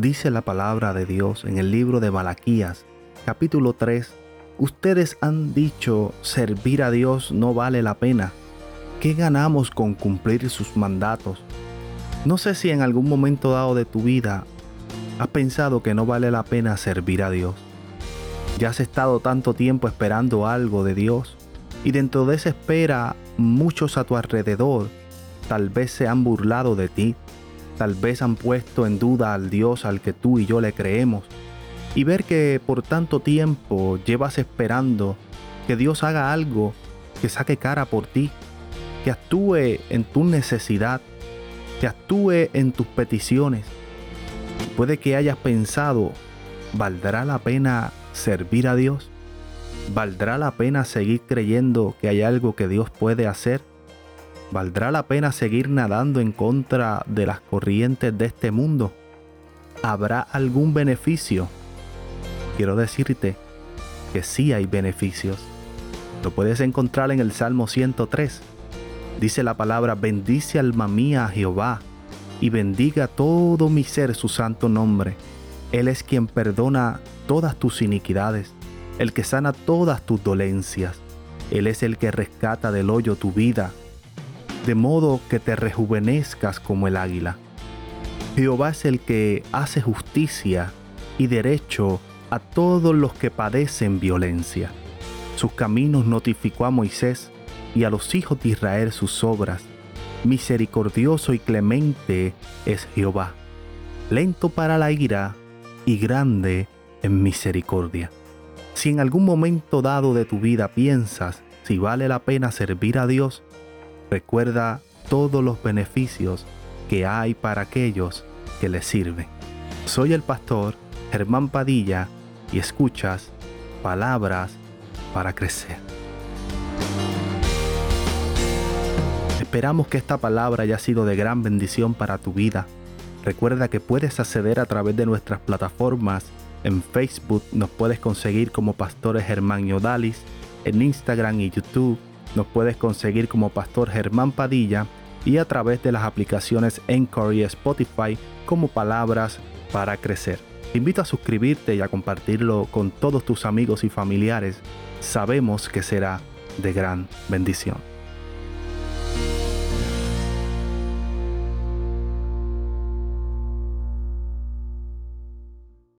Dice la palabra de Dios en el libro de Malaquías, capítulo 3, Ustedes han dicho, servir a Dios no vale la pena. ¿Qué ganamos con cumplir sus mandatos? No sé si en algún momento dado de tu vida has pensado que no vale la pena servir a Dios. Ya has estado tanto tiempo esperando algo de Dios y dentro de esa espera muchos a tu alrededor tal vez se han burlado de ti, tal vez han puesto en duda al Dios al que tú y yo le creemos y ver que por tanto tiempo llevas esperando que Dios haga algo que saque cara por ti, que actúe en tu necesidad, que actúe en tus peticiones. Puede que hayas pensado, ¿valdrá la pena servir a Dios? ¿Valdrá la pena seguir creyendo que hay algo que Dios puede hacer? ¿Valdrá la pena seguir nadando en contra de las corrientes de este mundo? ¿Habrá algún beneficio quiero decirte que sí hay beneficios. Lo puedes encontrar en el Salmo 103. Dice la palabra, bendice alma mía a Jehová y bendiga todo mi ser su santo nombre. Él es quien perdona todas tus iniquidades, el que sana todas tus dolencias. Él es el que rescata del hoyo tu vida, de modo que te rejuvenezcas como el águila. Jehová es el que hace justicia y derecho a todos los que padecen violencia. Sus caminos notificó a Moisés y a los hijos de Israel sus obras. Misericordioso y clemente es Jehová, lento para la ira y grande en misericordia. Si en algún momento dado de tu vida piensas si vale la pena servir a Dios, recuerda todos los beneficios que hay para aquellos que le sirven. Soy el pastor Germán Padilla y escuchas palabras para crecer. Esperamos que esta palabra haya sido de gran bendición para tu vida. Recuerda que puedes acceder a través de nuestras plataformas. En Facebook nos puedes conseguir como Pastores Germán Yodalis. En Instagram y YouTube nos puedes conseguir como Pastor Germán Padilla. Y a través de las aplicaciones Encore y Spotify como Palabras para Crecer. Te invito a suscribirte y a compartirlo con todos tus amigos y familiares. Sabemos que será de gran bendición.